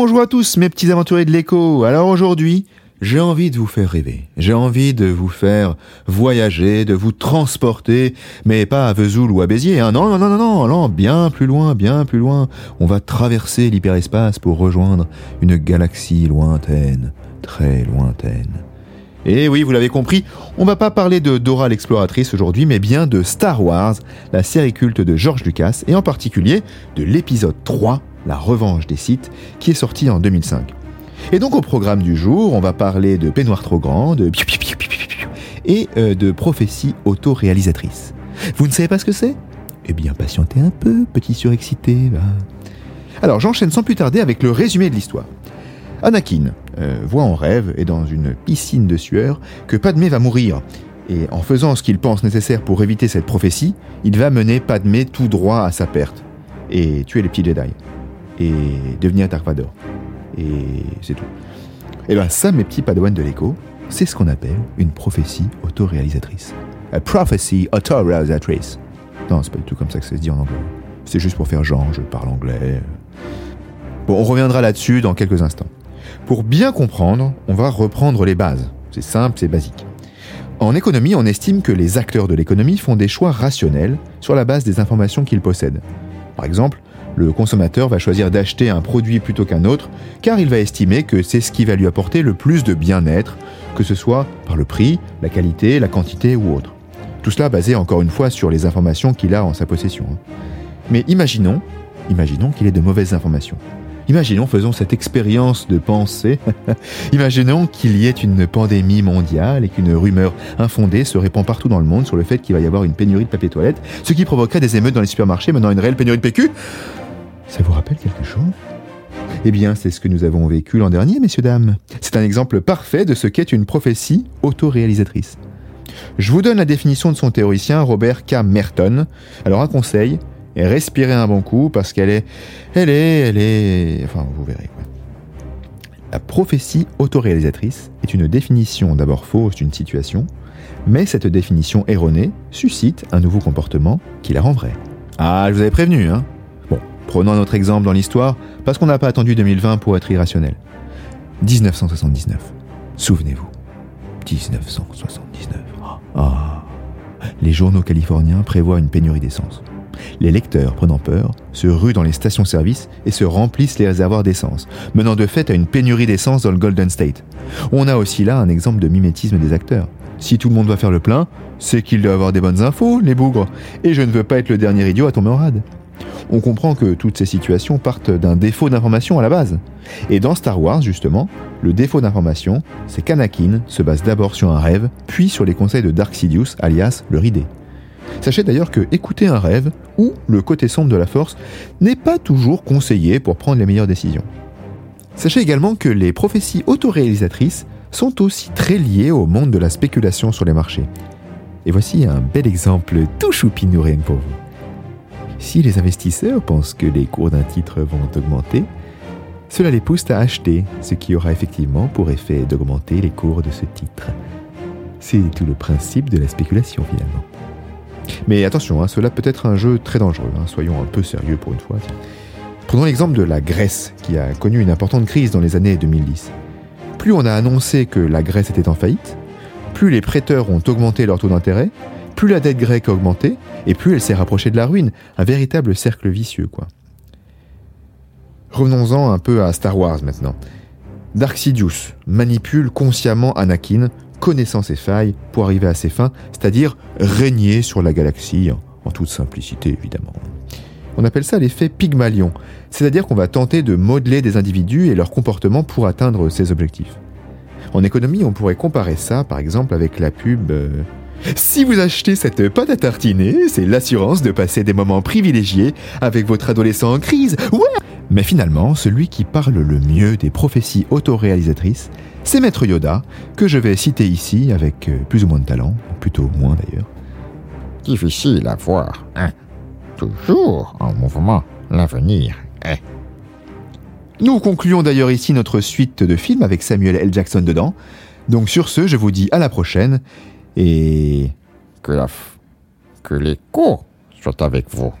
Bonjour à tous mes petits aventuriers de l'écho. Alors aujourd'hui, j'ai envie de vous faire rêver. J'ai envie de vous faire voyager, de vous transporter, mais pas à Vesoul ou à Béziers. Hein. Non, non, non, non, non, bien plus loin, bien plus loin. On va traverser l'hyperespace pour rejoindre une galaxie lointaine, très lointaine. Et oui, vous l'avez compris, on va pas parler de Dora l'exploratrice aujourd'hui, mais bien de Star Wars, la série culte de George Lucas, et en particulier de l'épisode 3, La revanche des Sith, qui est sorti en 2005. Et donc au programme du jour, on va parler de peignoir trop grand, de et euh, de prophétie autoréalisatrice. Vous ne savez pas ce que c'est? Eh bien, patientez un peu, petit surexcité. Alors, j'enchaîne sans plus tarder avec le résumé de l'histoire. Anakin euh, voit en rêve et dans une piscine de sueur que Padmé va mourir. Et en faisant ce qu'il pense nécessaire pour éviter cette prophétie, il va mener Padmé tout droit à sa perte. Et tuer les petits Jedi. Et devenir Dark Vador. Et c'est tout. Et bien ça, mes petits padawans de l'écho, c'est ce qu'on appelle une prophétie autoréalisatrice. A prophecy autoréalisatrice. Non, c'est pas du tout comme ça que ça se dit en anglais. C'est juste pour faire genre, je parle anglais. Bon, on reviendra là-dessus dans quelques instants. Pour bien comprendre, on va reprendre les bases. C'est simple, c'est basique. En économie, on estime que les acteurs de l'économie font des choix rationnels sur la base des informations qu'ils possèdent. Par exemple, le consommateur va choisir d'acheter un produit plutôt qu'un autre, car il va estimer que c'est ce qui va lui apporter le plus de bien-être, que ce soit par le prix, la qualité, la quantité ou autre. Tout cela basé encore une fois sur les informations qu'il a en sa possession. Hein. Mais imaginons, imaginons qu'il ait de mauvaises informations. Imaginons, faisons cette expérience de pensée. Imaginons qu'il y ait une pandémie mondiale et qu'une rumeur infondée se répand partout dans le monde sur le fait qu'il va y avoir une pénurie de papier toilette, ce qui provoquerait des émeutes dans les supermarchés menant une réelle pénurie de PQ? Ça vous rappelle quelque chose? Eh bien, c'est ce que nous avons vécu l'an dernier, messieurs, dames. C'est un exemple parfait de ce qu'est une prophétie autoréalisatrice. Je vous donne la définition de son théoricien Robert K. Merton. Alors, un conseil, respirez un bon coup parce qu'elle est, elle est, elle est, enfin vous verrez. La prophétie autoréalisatrice est une définition d'abord fausse d'une situation, mais cette définition erronée suscite un nouveau comportement qui la rend vraie. Ah, je vous avais prévenu, hein prenons un autre exemple dans l'histoire, parce qu'on n'a pas attendu 2020 pour être irrationnel. 1979. Souvenez-vous. 1979. Ah. Les journaux californiens prévoient une pénurie d'essence. Les lecteurs, prenant peur, se ruent dans les stations-service et se remplissent les réservoirs d'essence, menant de fait à une pénurie d'essence dans le Golden State. On a aussi là un exemple de mimétisme des acteurs. Si tout le monde va faire le plein, c'est qu'il doit avoir des bonnes infos, les bougres, et je ne veux pas être le dernier idiot à tomber en rade. On comprend que toutes ces situations partent d'un défaut d'information à la base. Et dans Star Wars, justement, le défaut d'information, c'est qu'Anakin se base d'abord sur un rêve, puis sur les conseils de Dark Sidious, alias le Ridé. Sachez d'ailleurs que écouter un rêve ou le côté sombre de la force n'est pas toujours conseillé pour prendre les meilleures décisions. Sachez également que les prophéties autoréalisatrices sont aussi très liées au monde de la spéculation sur les marchés. Et voici un bel exemple tout choupinou rien pour vous. Si les investisseurs pensent que les cours d'un titre vont augmenter, cela les pousse à acheter, ce qui aura effectivement pour effet d'augmenter les cours de ce titre. C'est tout le principe de la spéculation finalement. Mais attention, hein, cela peut être un jeu très dangereux, hein, soyons un peu sérieux pour une fois. Prenons l'exemple de la Grèce, qui a connu une importante crise dans les années 2010. Plus on a annoncé que la Grèce était en faillite, plus les prêteurs ont augmenté leur taux d'intérêt, plus la dette grecque a augmenté, et plus elle s'est rapprochée de la ruine. Un véritable cercle vicieux, quoi. Revenons-en un peu à Star Wars maintenant. Dark Sidious manipule consciemment Anakin connaissant ses failles pour arriver à ses fins, c'est-à-dire régner sur la galaxie, en toute simplicité évidemment. On appelle ça l'effet Pygmalion, c'est-à-dire qu'on va tenter de modeler des individus et leur comportement pour atteindre ses objectifs. En économie, on pourrait comparer ça par exemple avec la pub euh, Si vous achetez cette pâte à tartiner, c'est l'assurance de passer des moments privilégiés avec votre adolescent en crise. Ouais Mais finalement, celui qui parle le mieux des prophéties autoréalisatrices, c'est Maître Yoda, que je vais citer ici avec euh, plus ou moins de talent, plutôt moins d'ailleurs. Difficile à voir, hein. Toujours en mouvement, l'avenir est. Nous concluons d'ailleurs ici notre suite de films avec Samuel L. Jackson dedans. Donc sur ce, je vous dis à la prochaine et que, la f... que les soient avec vous.